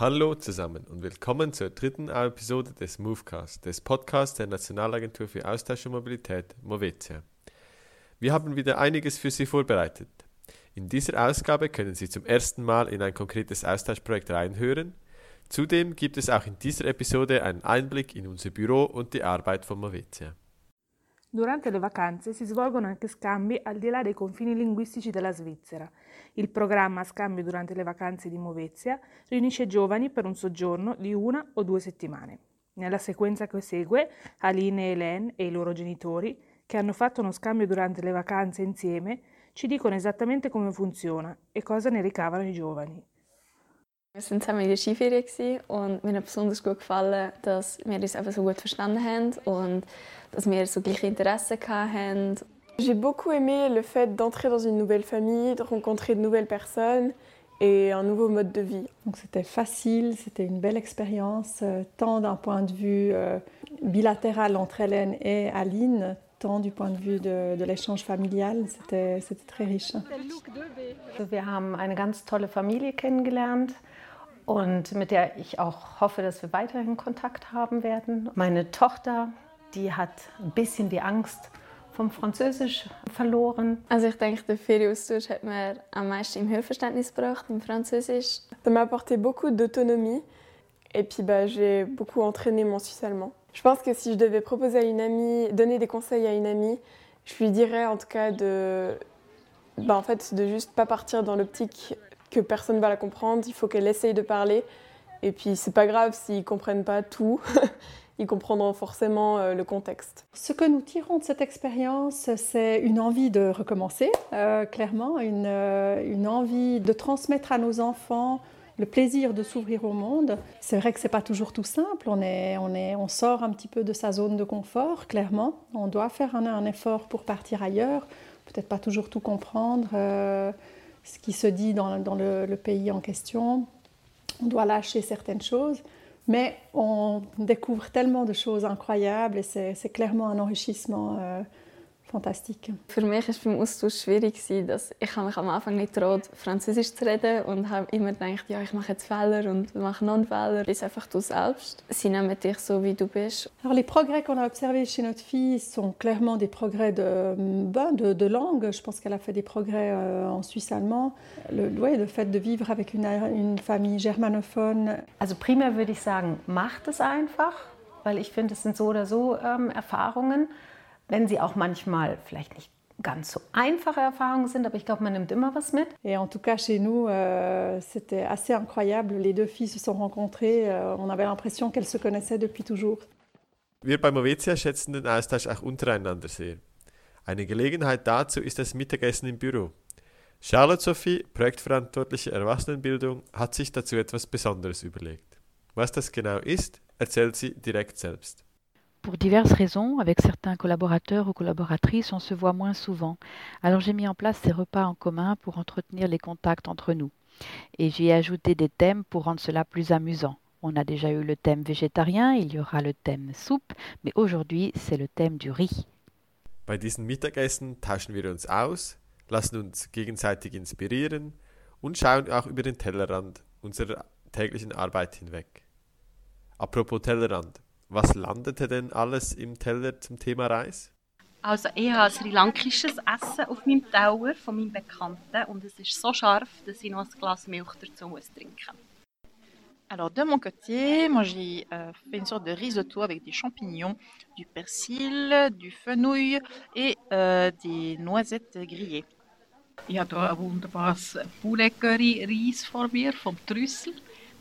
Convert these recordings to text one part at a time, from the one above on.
Hallo zusammen und willkommen zur dritten Episode des Movecast, des Podcasts der Nationalagentur für Austausch und Mobilität, Movetia. Wir haben wieder einiges für Sie vorbereitet. In dieser Ausgabe können Sie zum ersten Mal in ein konkretes Austauschprojekt reinhören. Zudem gibt es auch in dieser Episode einen Einblick in unser Büro und die Arbeit von Movetia. Durante le vacanze si svolgono anche scambi al di là dei confini linguistici della Svizzera. Il programma Scambi durante le vacanze di Movezia riunisce giovani per un soggiorno di una o due settimane. Nella sequenza che segue, Aline e Hélène e i loro genitori, che hanno fatto uno scambio durante le vacanze insieme, ci dicono esattamente come funziona e cosa ne ricavano i giovani. Wir waren zusammen in der Skiferie und mir hat besonders gut gefallen, dass wir uns einfach so gut verstanden haben und dass wir so gleiche Interessen hatten. J'ai beaucoup aimé le fait d'entrer dans une nouvelle famille, de rencontrer de nouvelles personnes et un nouveau mode de vie. Donc c'était facile, c'était une belle expérience, euh, tant d'un point de vue euh, bilatéral entre Hélène et Aline, tant du point de vue de, de l'échange familial. C'était très riche. Wir haben eine ganz tolle Familie kennengelernt und mit der ich auch hoffe, dass wir weiterhin Kontakt haben werden. Meine Tochter, die hat ein bisschen die Angst vom Französisch verloren. Also ich denke, der Ferienaustausch hat mir am meisten im Hörverständnis gebracht, im Französisch. Ça m'a apporté beaucoup d'autonomie et puis bah, j'ai beaucoup entraîné mon suisse allemand. Je pense que si je devais proposer à une amie, donner des conseils à une amie, je lui dirais en tout cas de, bah, en fait, de juste pas partir dans l'optique que personne va la comprendre. Il faut qu'elle essaye de parler. Et puis c'est pas grave s'ils comprennent pas tout. ils comprendront forcément euh, le contexte. Ce que nous tirons de cette expérience, c'est une envie de recommencer, euh, clairement, euh, une, envie de transmettre à nos enfants le plaisir de s'ouvrir au monde. C'est vrai que c'est pas toujours tout simple, on, est, on, est, on sort un petit peu de sa zone de confort, clairement. On doit faire un, un effort pour partir ailleurs, peut-être pas toujours tout comprendre, euh, ce qui se dit dans, le, pays en question. On doit lâcher certaines choses. Mais on découvre tellement de choses incroyables et c'est clairement un enrichissement äh, fantastique. Für mich war es beim Austausch schwierig, dass ich mich am Anfang nicht traut, Französisch zu reden und habe immer gedacht, ja, ich mache jetzt Fehler und mache non Fehler. Bist einfach du selbst. Sie nehmen dich so, wie du bist. Alors, les progrès qu'on a observés chez notre fille sont clairement des progrès de, ben, de, de langue. Je pense qu'elle a fait des progrès euh, en suisse allemand. Le, ouais, le fait de vivre avec une, une famille germanophone. Also primär würde ich sagen, macht es einfach, weil ich finde, es sind so oder so ähm, Erfahrungen wenn sie auch manchmal vielleicht nicht ganz so einfache Erfahrungen sind, aber ich glaube, man nimmt immer was mit. Et en tout cas, chez nous, euh, c'était assez incroyable. Les deux filles se sont rencontrées. Euh, on avait l'impression qu'elles se connaissaient depuis toujours. Wir bei Movetia schätzen den Austausch auch untereinander sehr. Eine Gelegenheit dazu ist das Mittagessen im Büro. Charlotte Sophie, Projektverantwortliche Erwachsenenbildung, hat sich dazu etwas Besonderes überlegt. Was das genau ist, erzählt sie direkt selbst. Pour diverses raisons, avec certains collaborateurs ou collaboratrices, on se voit moins souvent. Alors j'ai mis en place ces repas en commun pour entretenir les contacts entre nous. Et j'ai ajouté des thèmes pour rendre cela plus amusant. On a déjà eu le thème végétarien, il y aura le thème soupe, mais aujourd'hui c'est le thème du riz. Bei diesen Mittagessen tauschen wir uns aus, lassen uns gegenseitig inspirieren und schauen auch über den Tellerrand unserer täglichen Arbeit hinweg. Apropos Tellerrand, Was landete denn alles im Teller zum Thema Reis? Also ich habe sri lankisches Essen auf meinem Teller von meinem Bekannten und es ist so scharf, dass ich noch ein Glas Milch dazu muss trinken Alors de mon côté, moi j'ai euh, fait une sorte de risotto avec des champignons, du persil, du fenouil et euh, des noisettes grillées. Ich habe hier ein wunderbares Poulet Curry Reis vor mir vom Trüssel.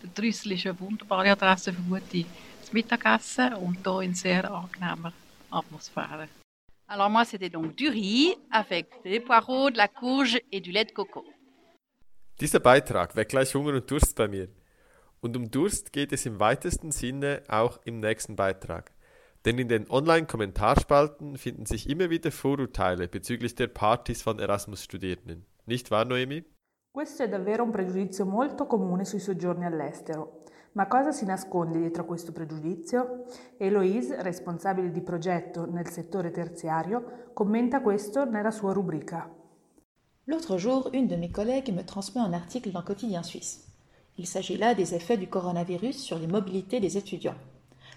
Der Trüssel ist eine wunderbare Adresse für gute Mittagessen und hier in sehr angenehmer Atmosphäre. Alors moi, c'était donc du riz avec des poireaux, de la courge et du lait de coco. Dieser Beitrag weckt gleich Hunger und Durst bei mir. Und um Durst geht es im weitesten Sinne auch im nächsten Beitrag. Denn in den Online-Kommentarspalten finden sich immer wieder Vorurteile bezüglich der Partys von Erasmus-Studierenden. Nicht wahr, Noemi? Questo è davvero un pregiudizio molto comune sui soggiorni all'estero. Ma cosa si nasconde dietro questo pregiudizio? Eloise, responsabile di progetto nel settore terziario, commenta questo nella sua rubrica. L'autre jour, une de mes collègues me transmet un article d'un quotidien suisse. Il s'agit là des effets du coronavirus sur les mobilités des étudiants.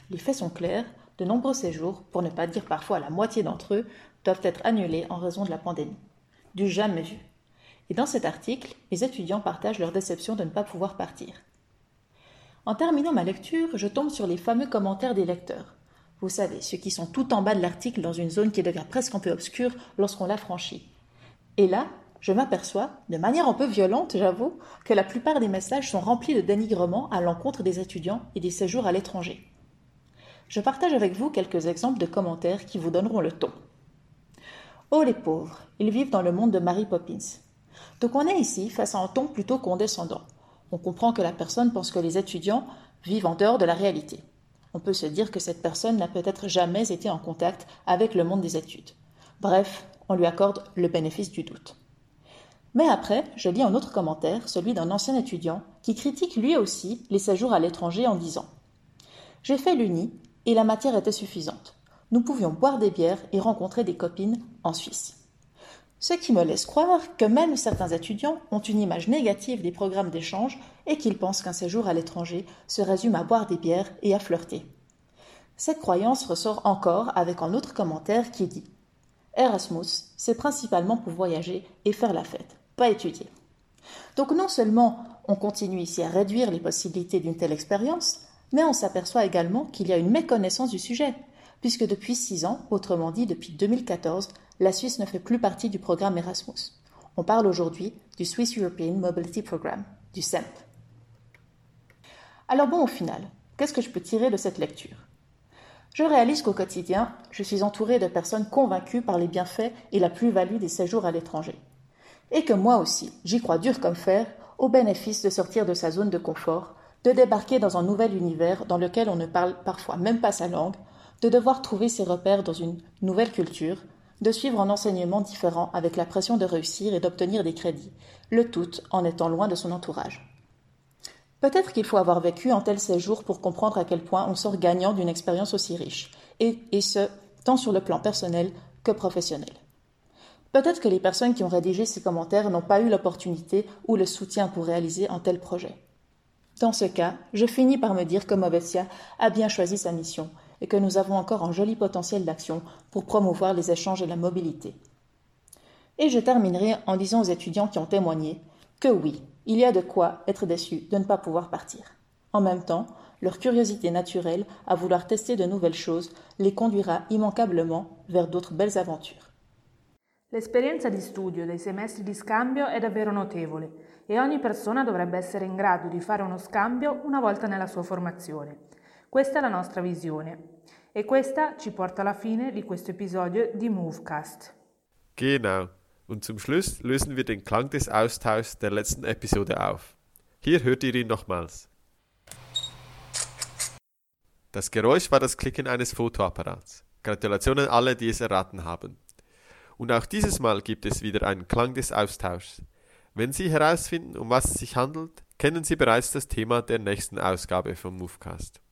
Les faits sont clairs, de nombreux séjours, pour ne pas dire parfois la moitié d'entre eux, doivent être annulés en raison de la pandémie. Du jamais vu. Et dans cet article, les étudiants partagent leur déception de ne pas pouvoir partir. En terminant ma lecture, je tombe sur les fameux commentaires des lecteurs. Vous savez, ceux qui sont tout en bas de l'article dans une zone qui devient presque un peu obscure lorsqu'on l'a franchit. Et là, je m'aperçois, de manière un peu violente, j'avoue, que la plupart des messages sont remplis de dénigrement à l'encontre des étudiants et des séjours à l'étranger. Je partage avec vous quelques exemples de commentaires qui vous donneront le ton. Oh les pauvres, ils vivent dans le monde de Mary Poppins. Donc on est ici face à un ton plutôt condescendant. On comprend que la personne pense que les étudiants vivent en dehors de la réalité. On peut se dire que cette personne n'a peut-être jamais été en contact avec le monde des études. Bref, on lui accorde le bénéfice du doute. Mais après, je lis un autre commentaire, celui d'un ancien étudiant, qui critique lui aussi les séjours à l'étranger en disant J'ai fait l'Uni et la matière était suffisante. Nous pouvions boire des bières et rencontrer des copines en Suisse. Ce qui me laisse croire que même certains étudiants ont une image négative des programmes d'échange et qu'ils pensent qu'un séjour à l'étranger se résume à boire des bières et à flirter. Cette croyance ressort encore avec un autre commentaire qui dit Erasmus, c'est principalement pour voyager et faire la fête pas étudié. Donc non seulement on continue ici à réduire les possibilités d'une telle expérience, mais on s'aperçoit également qu'il y a une méconnaissance du sujet, puisque depuis six ans, autrement dit depuis 2014, la Suisse ne fait plus partie du programme Erasmus. On parle aujourd'hui du Swiss European Mobility Programme, du SEMP. Alors bon, au final, qu'est-ce que je peux tirer de cette lecture? Je réalise qu'au quotidien, je suis entourée de personnes convaincues par les bienfaits et la plus-value des séjours à l'étranger et que moi aussi, j'y crois dur comme fer, au bénéfice de sortir de sa zone de confort, de débarquer dans un nouvel univers dans lequel on ne parle parfois même pas sa langue, de devoir trouver ses repères dans une nouvelle culture, de suivre un enseignement différent avec la pression de réussir et d'obtenir des crédits, le tout en étant loin de son entourage. Peut-être qu'il faut avoir vécu un tel séjour pour comprendre à quel point on sort gagnant d'une expérience aussi riche, et, ce, tant sur le plan personnel que professionnel. Peut-être que les personnes qui ont rédigé ces commentaires n'ont pas eu l'opportunité ou le soutien pour réaliser un tel projet. Dans ce cas, je finis par me dire que Movetia a bien choisi sa mission et que nous avons encore un joli potentiel d'action pour promouvoir les échanges et la mobilité. Et je terminerai en disant aux étudiants qui ont témoigné que oui, il y a de quoi être déçu de ne pas pouvoir partir. En même temps, leur curiosité naturelle à vouloir tester de nouvelles choses les conduira immanquablement vers d'autres belles aventures. L'esperienza di studio dei semestri di scambio è davvero notevole e ogni persona dovrebbe essere in grado di fare uno scambio una volta nella sua formazione. Questa è la nostra visione e questa ci porta alla fine di questo episodio di Movecast. Genau. Und zum Schluss lösen wir den Klang des Austauschs der letzten Episode auf. Hier hört ihr ihn nochmals. Das Geräusch war das Klicken eines Fotoapparats. Gratulationen alle, die es erraten haben. Und auch dieses Mal gibt es wieder einen Klang des Austauschs. Wenn Sie herausfinden, um was es sich handelt, kennen Sie bereits das Thema der nächsten Ausgabe vom Movecast.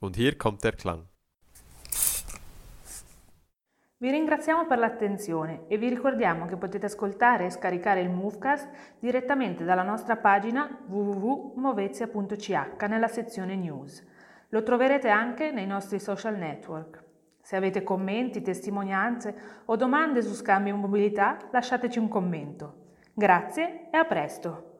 Und hier kommt der Klang. Vi ringraziamo per l'attenzione e vi ricordiamo che potete ascoltare e scaricare il Movecast direttamente dalla nostra pagina www.movezia.ch nella sezione News. Lo troverete anche nei nostri social network. Se avete commenti, testimonianze o domande su scambio e mobilità, lasciateci un commento. Grazie e a presto!